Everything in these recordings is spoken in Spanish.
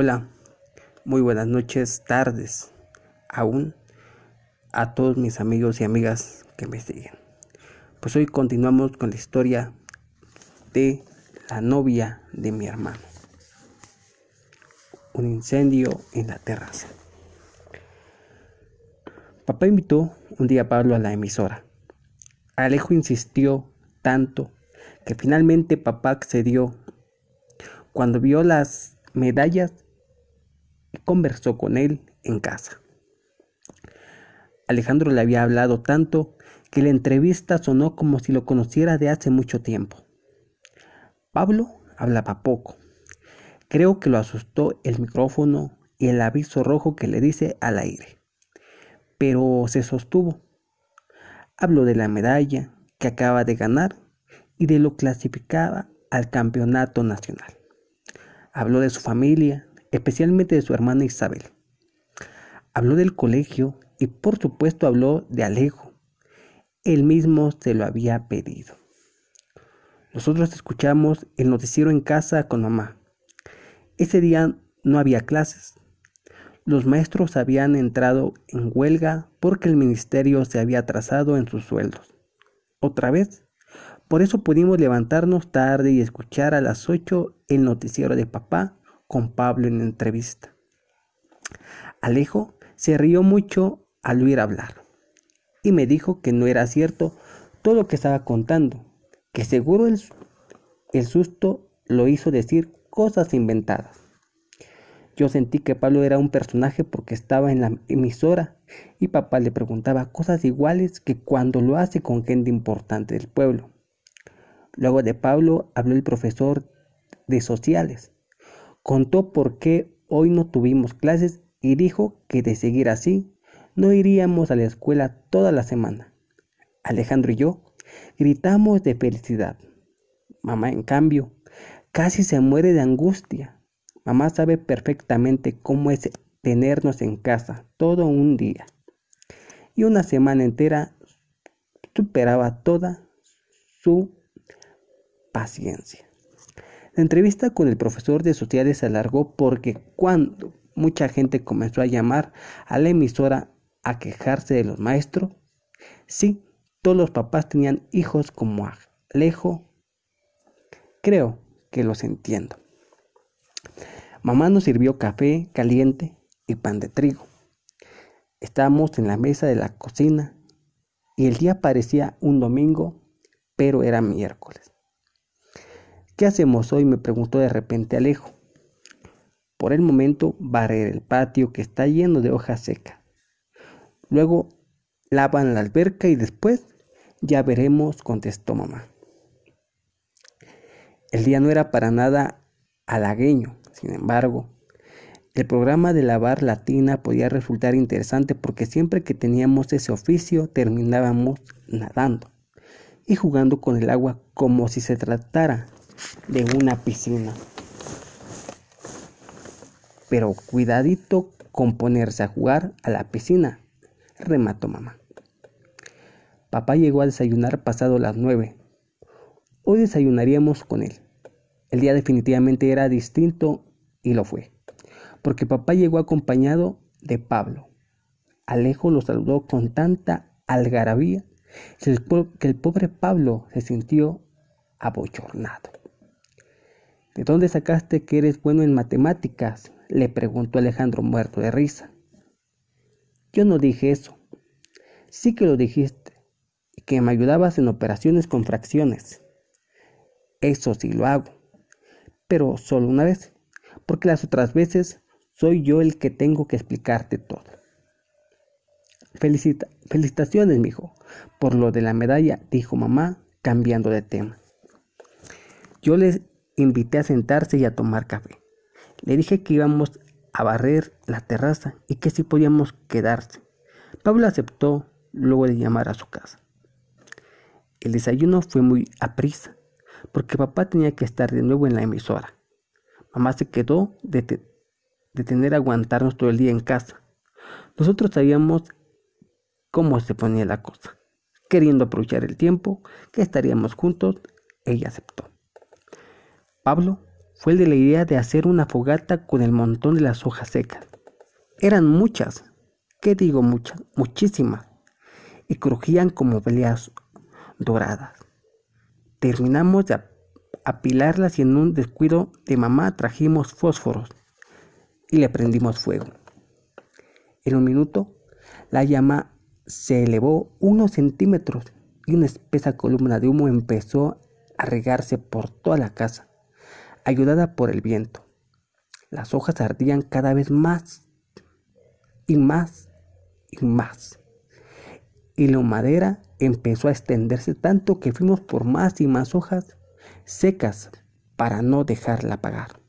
Hola, muy buenas noches, tardes, aún a todos mis amigos y amigas que me siguen. Pues hoy continuamos con la historia de la novia de mi hermano. Un incendio en la terraza. Papá invitó un día a Pablo a la emisora. Alejo insistió tanto que finalmente papá accedió. Cuando vio las medallas conversó con él en casa. Alejandro le había hablado tanto que la entrevista sonó como si lo conociera de hace mucho tiempo. Pablo hablaba poco. Creo que lo asustó el micrófono y el aviso rojo que le dice al aire. Pero se sostuvo. Habló de la medalla que acaba de ganar y de lo clasificaba al campeonato nacional. Habló de su familia, especialmente de su hermana Isabel. Habló del colegio y por supuesto habló de Alejo. Él mismo se lo había pedido. Nosotros escuchamos el noticiero en casa con mamá. Ese día no había clases. Los maestros habían entrado en huelga porque el ministerio se había atrasado en sus sueldos. ¿Otra vez? Por eso pudimos levantarnos tarde y escuchar a las 8 el noticiero de papá con Pablo en entrevista. Alejo se rió mucho al oír hablar y me dijo que no era cierto todo lo que estaba contando, que seguro el, el susto lo hizo decir cosas inventadas. Yo sentí que Pablo era un personaje porque estaba en la emisora y papá le preguntaba cosas iguales que cuando lo hace con gente importante del pueblo. Luego de Pablo habló el profesor de sociales Contó por qué hoy no tuvimos clases y dijo que de seguir así no iríamos a la escuela toda la semana. Alejandro y yo gritamos de felicidad. Mamá, en cambio, casi se muere de angustia. Mamá sabe perfectamente cómo es tenernos en casa todo un día. Y una semana entera superaba toda su paciencia. La entrevista con el profesor de sociales se alargó porque cuando mucha gente comenzó a llamar a la emisora a quejarse de los maestros, sí, todos los papás tenían hijos como Alejo, creo que los entiendo. Mamá nos sirvió café caliente y pan de trigo. Estábamos en la mesa de la cocina y el día parecía un domingo, pero era miércoles. ¿Qué hacemos hoy? me preguntó de repente Alejo. Por el momento barrer el patio que está lleno de hojas secas. Luego lavan la alberca y después ya veremos, contestó mamá. El día no era para nada halagueño, sin embargo, el programa de lavar la tina podía resultar interesante porque siempre que teníamos ese oficio terminábamos nadando y jugando con el agua como si se tratara de una piscina. Pero cuidadito con ponerse a jugar a la piscina, remató mamá. Papá llegó a desayunar pasado las nueve. Hoy desayunaríamos con él. El día definitivamente era distinto y lo fue, porque papá llegó acompañado de Pablo. Alejo lo saludó con tanta algarabía que el pobre Pablo se sintió abochornado. ¿De dónde sacaste que eres bueno en matemáticas? le preguntó Alejandro muerto de risa. Yo no dije eso. Sí que lo dijiste, que me ayudabas en operaciones con fracciones. Eso sí lo hago, pero solo una vez, porque las otras veces soy yo el que tengo que explicarte todo. Felicita felicitaciones, mijo, por lo de la medalla, dijo mamá, cambiando de tema. Yo les invité a sentarse y a tomar café. Le dije que íbamos a barrer la terraza y que si podíamos quedarse. Pablo aceptó luego de llamar a su casa. El desayuno fue muy aprisa, porque papá tenía que estar de nuevo en la emisora. Mamá se quedó de, tener a aguantarnos todo el día en casa. Nosotros sabíamos cómo se ponía la cosa. Queriendo aprovechar el tiempo que estaríamos juntos, ella aceptó. Pablo fue el de la idea de hacer una fogata con el montón de las hojas secas. Eran muchas, ¿qué digo muchas? Muchísimas, y crujían como peleas doradas. Terminamos de apilarlas y en un descuido de mamá trajimos fósforos y le prendimos fuego. En un minuto, la llama se elevó unos centímetros y una espesa columna de humo empezó a regarse por toda la casa, ayudada por el viento. Las hojas ardían cada vez más y más y más. Y la madera empezó a extenderse tanto que fuimos por más y más hojas secas para no dejarla apagar.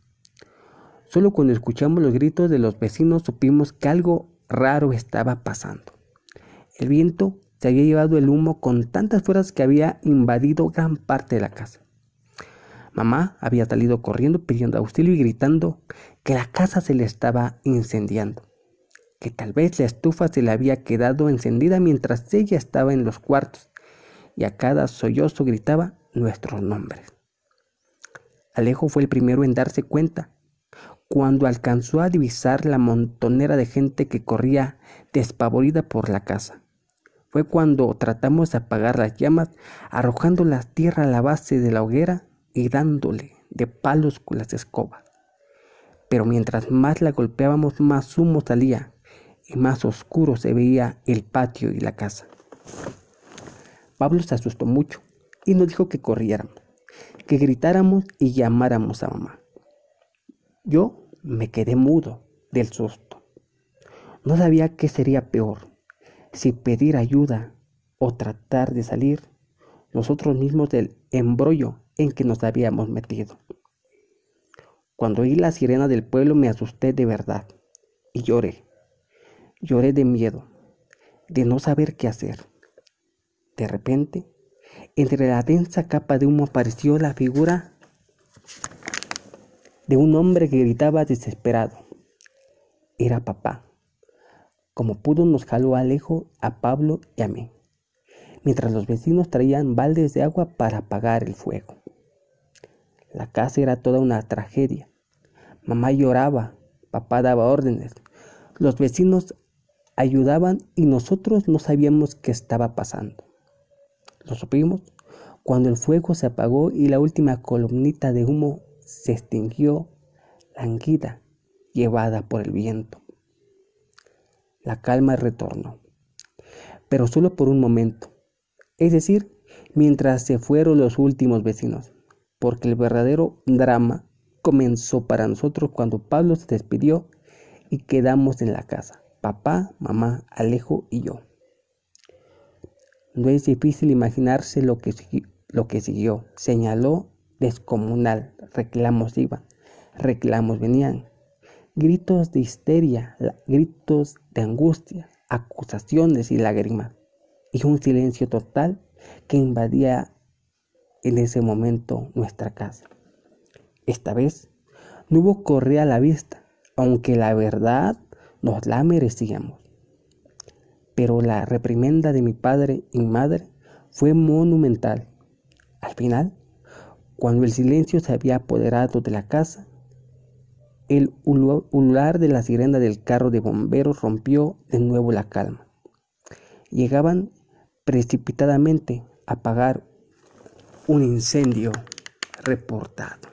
Solo cuando escuchamos los gritos de los vecinos supimos que algo raro estaba pasando. El viento se había llevado el humo con tantas fuerzas que había invadido gran parte de la casa. Mamá había salido corriendo pidiendo auxilio y gritando que la casa se le estaba incendiando, que tal vez la estufa se le había quedado encendida mientras ella estaba en los cuartos y a cada sollozo gritaba nuestros nombres. Alejo fue el primero en darse cuenta cuando alcanzó a divisar la montonera de gente que corría despavorida por la casa. Fue cuando tratamos de apagar las llamas, arrojando la tierra a la base de la hoguera y dándole de palos con las escobas. Pero mientras más la golpeábamos, más humo salía y más oscuro se veía el patio y la casa. Pablo se asustó mucho y nos dijo que corriéramos, que gritáramos y llamáramos a mamá. Yo me quedé mudo del susto. No sabía qué sería peor, si pedir ayuda o tratar de salir nosotros mismos del embrollo en que nos habíamos metido. Cuando oí la sirena del pueblo me asusté de verdad y lloré. Lloré de miedo, de no saber qué hacer. De repente, entre la densa capa de humo apareció la figura de un hombre que gritaba desesperado. Era papá. Como pudo nos jaló Alejo, a Pablo y a mí, mientras los vecinos traían baldes de agua para apagar el fuego. La casa era toda una tragedia. Mamá lloraba, papá daba órdenes, los vecinos ayudaban y nosotros no sabíamos qué estaba pasando. Lo supimos cuando el fuego se apagó y la última columnita de humo se extinguió languida, llevada por el viento. La calma retornó, pero solo por un momento, es decir, mientras se fueron los últimos vecinos, porque el verdadero drama comenzó para nosotros cuando Pablo se despidió y quedamos en la casa, papá, mamá, Alejo y yo. No es difícil imaginarse lo que, lo que siguió. Señaló descomunal, reclamos iban, reclamos venían, gritos de histeria, gritos de angustia, acusaciones y lágrimas, y un silencio total que invadía en ese momento nuestra casa. Esta vez no hubo correa a la vista, aunque la verdad nos la merecíamos. Pero la reprimenda de mi padre y madre fue monumental. Al final, cuando el silencio se había apoderado de la casa, el ulular de la sirena del carro de bomberos rompió de nuevo la calma. Llegaban precipitadamente a apagar un incendio reportado.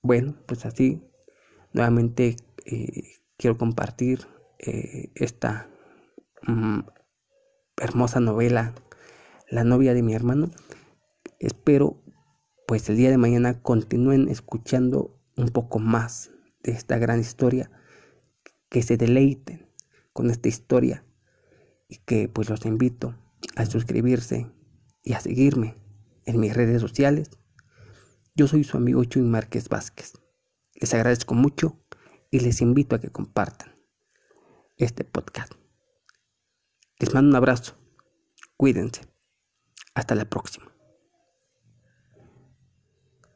Bueno, pues así, nuevamente eh, quiero compartir eh, esta mm, hermosa novela la novia de mi hermano. Espero pues el día de mañana continúen escuchando un poco más de esta gran historia, que se deleiten con esta historia y que pues los invito a suscribirse y a seguirme en mis redes sociales. Yo soy su amigo Chuy Márquez Vázquez. Les agradezco mucho y les invito a que compartan este podcast. Les mando un abrazo. Cuídense. Hasta la próxima.